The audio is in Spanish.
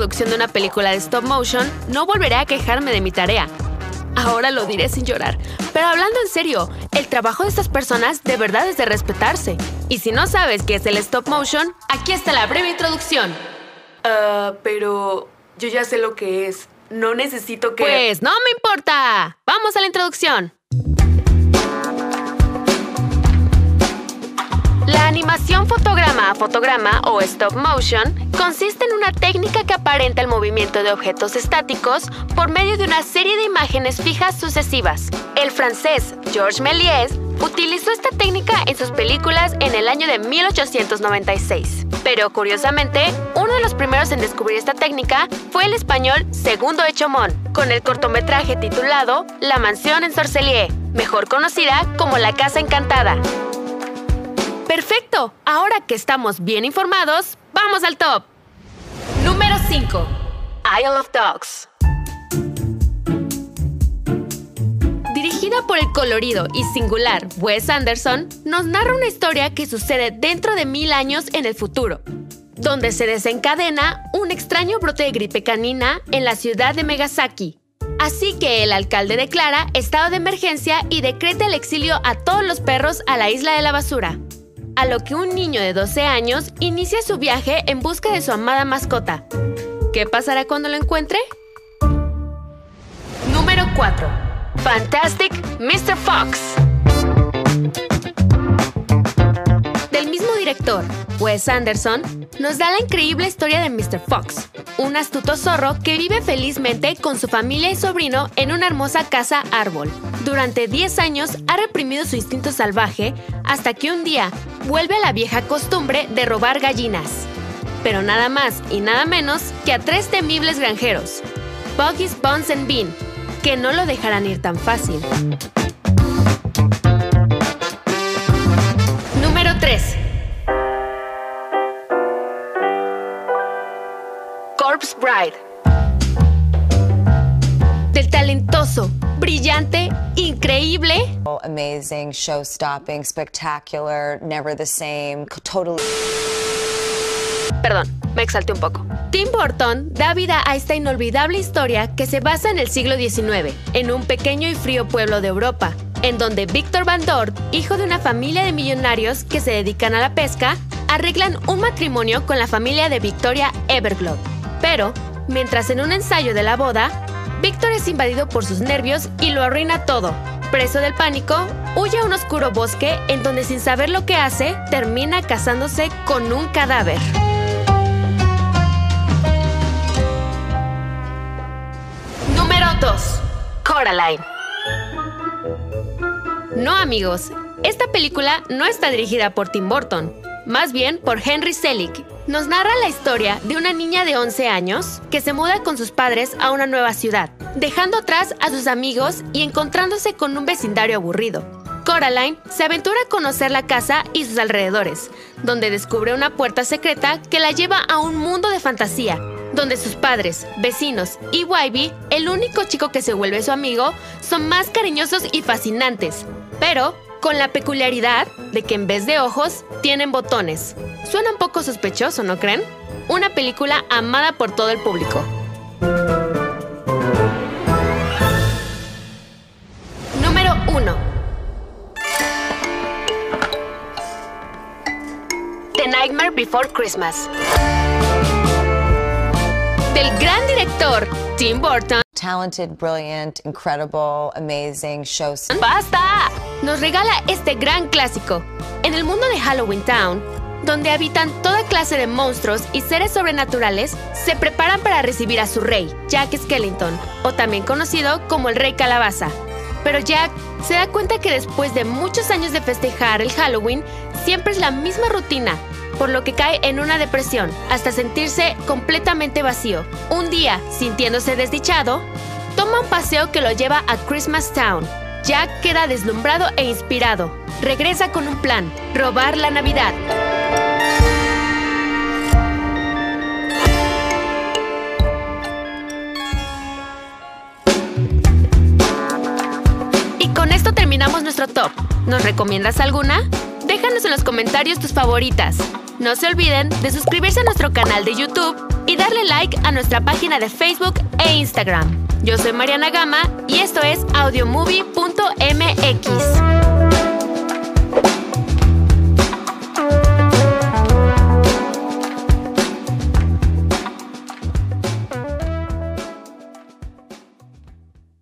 producción de una película de stop motion, no volveré a quejarme de mi tarea. Ahora lo diré sin llorar. Pero hablando en serio, el trabajo de estas personas de verdad es de respetarse. Y si no sabes qué es el stop motion, aquí está la breve introducción. Ah, pero yo ya sé lo que es. No necesito que... Pues no me importa. Vamos a la introducción. La animación fotograma a fotograma o stop motion consiste en una técnica que aparenta el movimiento de objetos estáticos por medio de una serie de imágenes fijas sucesivas. El francés Georges Méliès utilizó esta técnica en sus películas en el año de 1896. Pero curiosamente, uno de los primeros en descubrir esta técnica fue el español Segundo Echomón, con el cortometraje titulado La mansión en Sorcelier, mejor conocida como La Casa Encantada. Perfecto, ahora que estamos bien informados, vamos al top. Número 5. Isle of Dogs. Dirigida por el colorido y singular Wes Anderson, nos narra una historia que sucede dentro de mil años en el futuro, donde se desencadena un extraño brote de gripe canina en la ciudad de Megasaki. Así que el alcalde declara estado de emergencia y decreta el exilio a todos los perros a la isla de la basura a lo que un niño de 12 años inicia su viaje en busca de su amada mascota. ¿Qué pasará cuando lo encuentre? Número 4. Fantastic Mr. Fox. Del mismo director, Wes Anderson, nos da la increíble historia de Mr. Fox, un astuto zorro que vive felizmente con su familia y sobrino en una hermosa casa árbol. Durante 10 años ha reprimido su instinto salvaje hasta que un día vuelve a la vieja costumbre de robar gallinas. Pero nada más y nada menos que a tres temibles granjeros, Buggies, Bones and Bean, que no lo dejarán ir tan fácil. Número 3. Corpse Bride. Del talentoso, brillante, increíble. Amazing, show stopping, spectacular, never the same, totally. Perdón, me exalté un poco. Tim Burton da vida a esta inolvidable historia que se basa en el siglo XIX, en un pequeño y frío pueblo de Europa, en donde Victor Van Dort, hijo de una familia de millonarios que se dedican a la pesca, arreglan un matrimonio con la familia de Victoria Everglot. Pero, mientras en un ensayo de la boda, Victor es invadido por sus nervios y lo arruina todo. Preso del pánico, huye a un oscuro bosque en donde sin saber lo que hace, termina casándose con un cadáver. 2. Coraline. No amigos, esta película no está dirigida por Tim Burton, más bien por Henry Selick. Nos narra la historia de una niña de 11 años que se muda con sus padres a una nueva ciudad, dejando atrás a sus amigos y encontrándose con un vecindario aburrido. Coraline se aventura a conocer la casa y sus alrededores, donde descubre una puerta secreta que la lleva a un mundo de fantasía, donde sus padres, vecinos y Wybie, el único chico que se vuelve su amigo, son más cariñosos y fascinantes, pero con la peculiaridad de que en vez de ojos tienen botones. Suena un poco sospechoso, ¿no creen? Una película amada por todo el público. Número 1. The Nightmare Before Christmas. Del gran director Tim Burton. Talented, brilliant, incredible, amazing, show. ¡Basta! Nos regala este gran clásico. En el mundo de Halloween Town, donde habitan toda clase de monstruos y seres sobrenaturales, se preparan para recibir a su rey, Jack Skellington, o también conocido como el Rey Calabaza. Pero Jack se da cuenta que después de muchos años de festejar el Halloween, siempre es la misma rutina, por lo que cae en una depresión, hasta sentirse completamente vacío. Un día, sintiéndose desdichado, toma un paseo que lo lleva a Christmas Town. Jack queda deslumbrado e inspirado. Regresa con un plan, robar la Navidad. Y con esto terminamos nuestro top. ¿Nos recomiendas alguna? Déjanos en los comentarios tus favoritas. No se olviden de suscribirse a nuestro canal de YouTube y darle like a nuestra página de Facebook e Instagram. Yo soy Mariana Gama y esto es audiomovie.mx.